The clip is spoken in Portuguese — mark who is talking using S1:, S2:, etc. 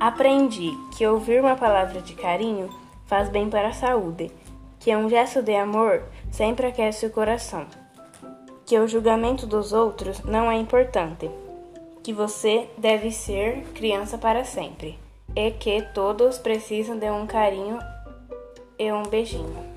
S1: Aprendi que ouvir uma palavra de carinho faz bem para a saúde, que é um gesto de amor sempre aquece o coração, que o julgamento dos outros não é importante, que você deve ser criança para sempre e que todos precisam de um carinho e um beijinho.